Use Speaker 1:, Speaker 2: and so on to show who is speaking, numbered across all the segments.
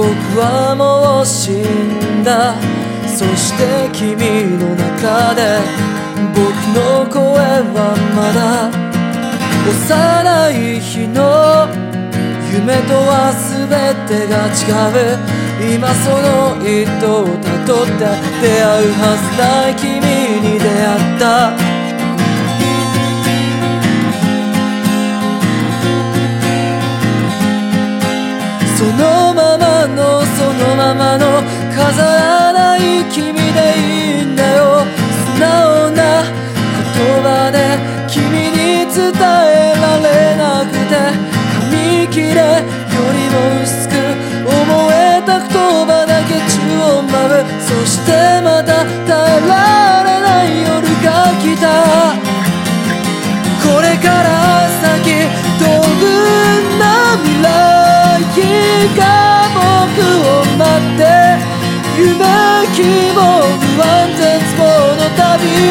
Speaker 1: 僕はもう死んだ。そして君の中で僕の声はまだ幼い日の夢とは全てが違う。今その糸をたどって出会うはずない君に出会った。ままの飾らない君でいい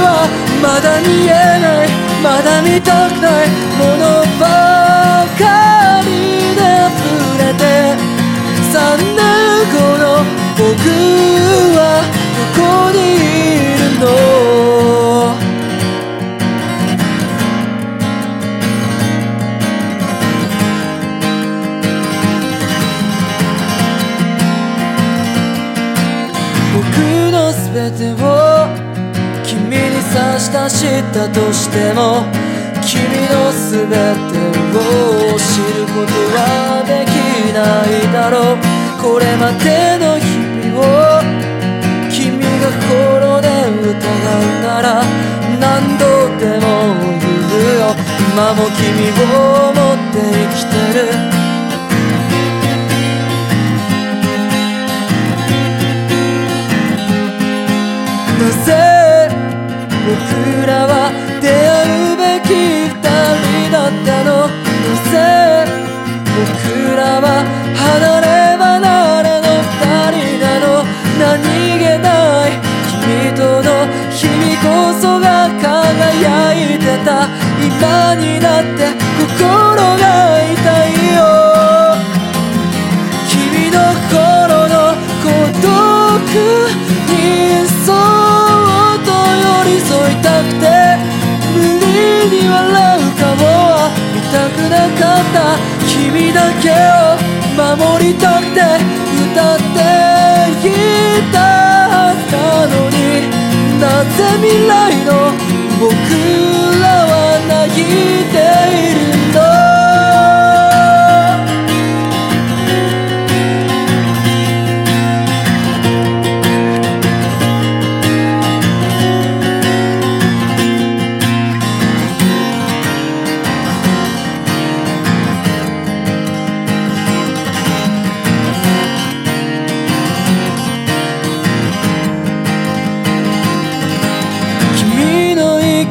Speaker 1: はまだ見えない。まだ見たくない。ものばかりで溢れて。3年後の僕はどこにいるの？僕の全てを差し出したとしても君の全てを知ることはできないだろう。これまでの日々を君が心で疑うなら何度でも言うよ。今も君を思って生きてる。なぜ僕らは出会うべき二人だったの。なぜ僕らは離れだけを守りたくて歌っていたはずなのになぜ未来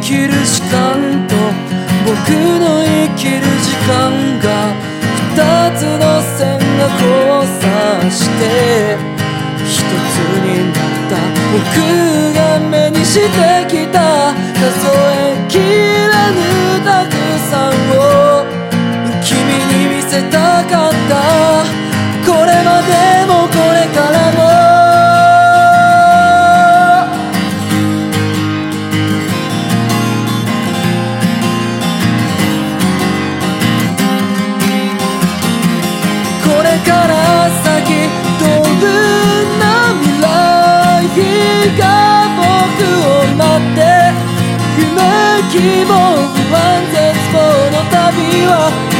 Speaker 1: きる時間と僕の生きる時間が二つの線が交差して一つになった僕が目にしてきた数えきれぬたくさんを君に見せたかった。これまで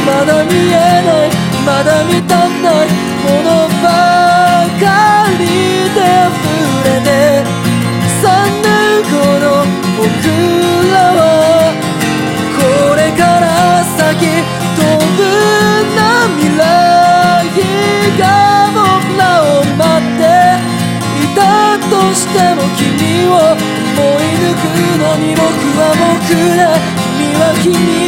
Speaker 1: まだ見えない。まだ見たくない。ものばかりで溢れて。3年後の僕らは。これから先どんな未来が僕らを待って。いたとしても君を思い抜くのに僕は僕で君は君